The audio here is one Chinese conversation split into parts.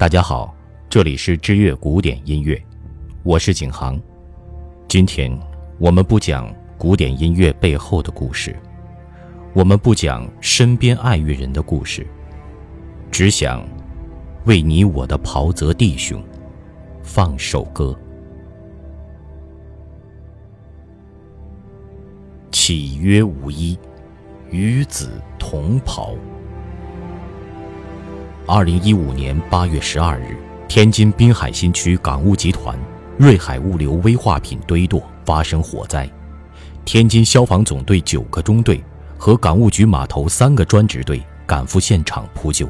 大家好，这里是知乐古典音乐，我是景航。今天我们不讲古典音乐背后的故事，我们不讲身边爱乐人的故事，只想为你我的袍泽弟兄放首歌。岂曰无衣，与子同袍。二零一五年八月十二日，天津滨海新区港务集团瑞海物流危化品堆垛发生火灾，天津消防总队九个中队和港务局码头三个专职队赶赴现场扑救。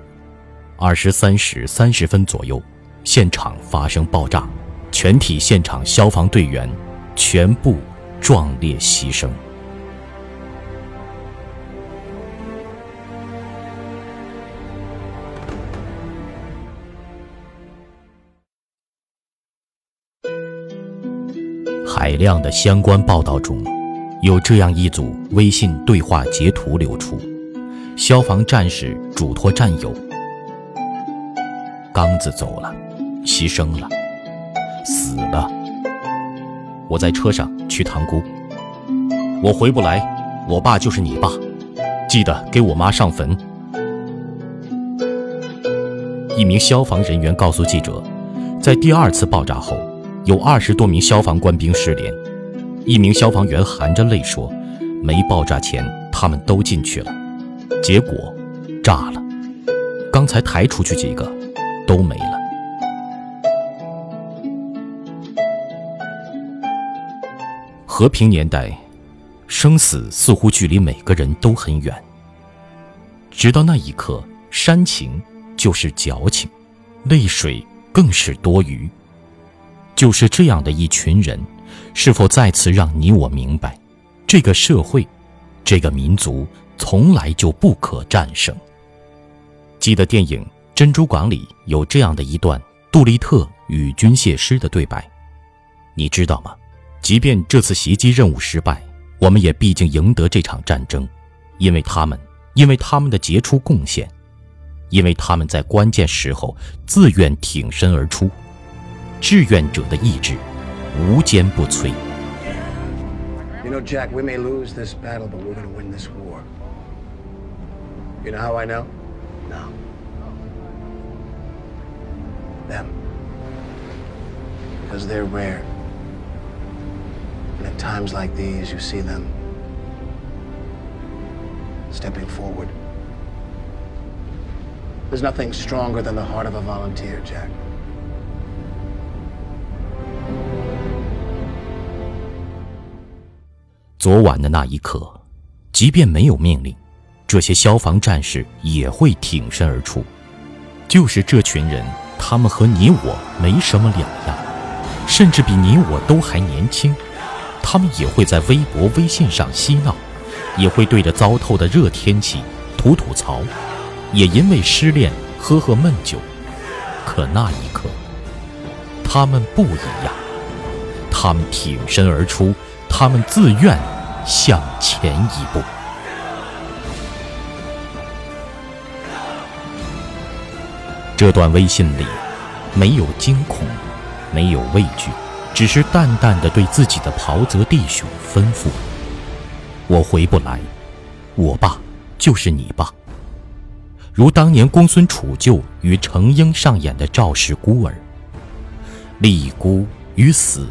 二十三时三十分左右，现场发生爆炸，全体现场消防队员全部壮烈牺牲。海量的相关报道中，有这样一组微信对话截图流出：消防战士嘱托战友，刚子走了，牺牲了，死了。我在车上去塘沽，我回不来，我爸就是你爸，记得给我妈上坟。一名消防人员告诉记者，在第二次爆炸后。有二十多名消防官兵失联，一名消防员含着泪说：“没爆炸前，他们都进去了，结果炸了。刚才抬出去几个，都没了。”和平年代，生死似乎距离每个人都很远。直到那一刻，煽情就是矫情，泪水更是多余。就是这样的一群人，是否再次让你我明白，这个社会，这个民族从来就不可战胜？记得电影《珍珠港》里有这样的一段杜立特与军械师的对白，你知道吗？即便这次袭击任务失败，我们也毕竟赢得这场战争，因为他们，因为他们的杰出贡献，因为他们在关键时候自愿挺身而出。志愿者的意志无坚不摧。You know, Jack, we may lose this battle, but we're going to win this war. You know how I know? No. Them. Because they're rare. And at times like these, you see them stepping forward. There's nothing stronger than the heart of a volunteer, Jack. 昨晚的那一刻，即便没有命令，这些消防战士也会挺身而出。就是这群人，他们和你我没什么两样，甚至比你我都还年轻。他们也会在微博、微信上嬉闹，也会对着糟透的热天气吐吐槽，也因为失恋喝喝闷酒。可那一刻，他们不一样，他们挺身而出。他们自愿向前一步。这段微信里没有惊恐，没有畏惧，只是淡淡的对自己的袍泽弟兄吩咐：“我回不来，我爸就是你爸。”如当年公孙杵臼与程婴上演的赵氏孤儿，立孤与死，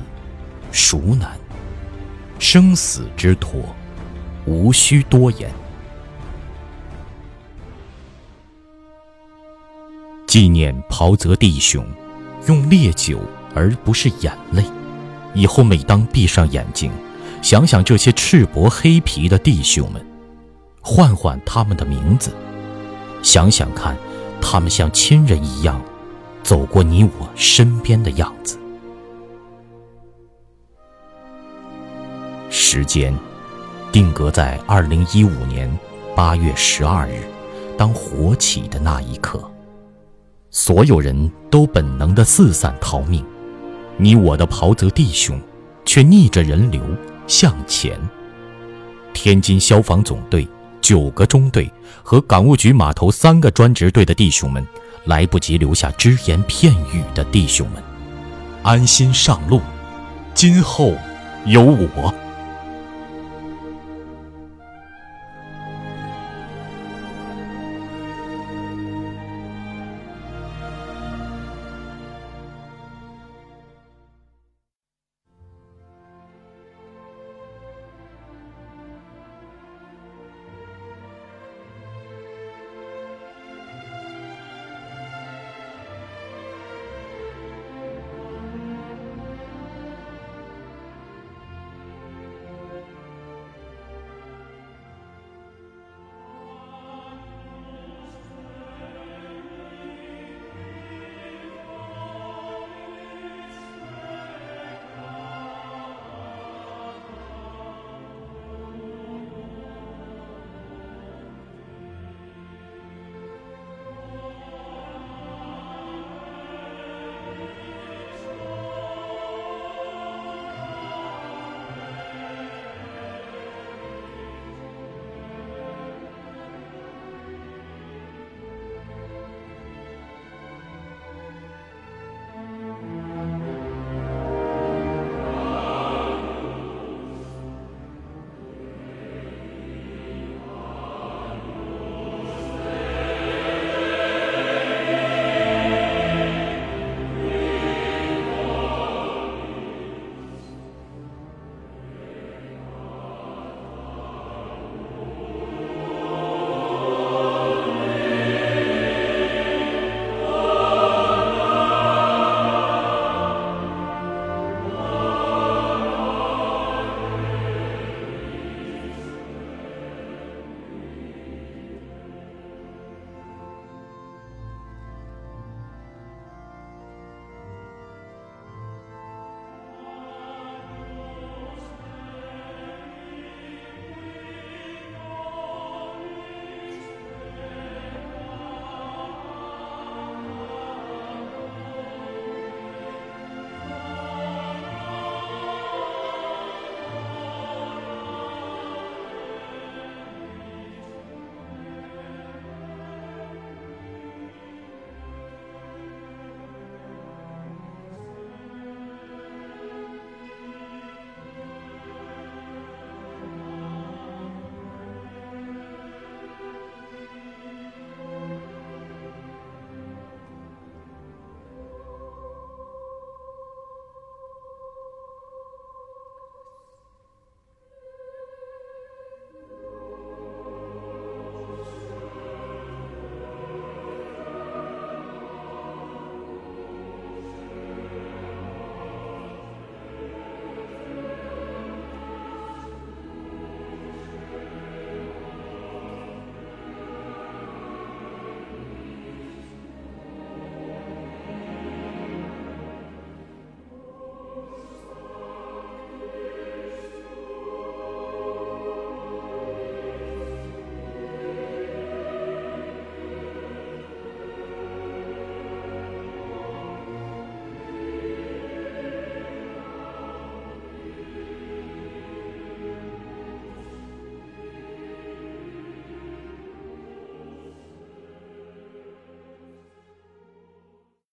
孰难？生死之托，无需多言。纪念袍泽弟兄，用烈酒而不是眼泪。以后每当闭上眼睛，想想这些赤膊黑皮的弟兄们，唤唤他们的名字，想想看，他们像亲人一样走过你我身边的样子。时间定格在二零一五年八月十二日，当火起的那一刻，所有人都本能的四散逃命，你我的袍泽弟兄却逆着人流向前。天津消防总队九个中队和港务局码头三个专职队的弟兄们来不及留下只言片语的弟兄们，安心上路，今后有我。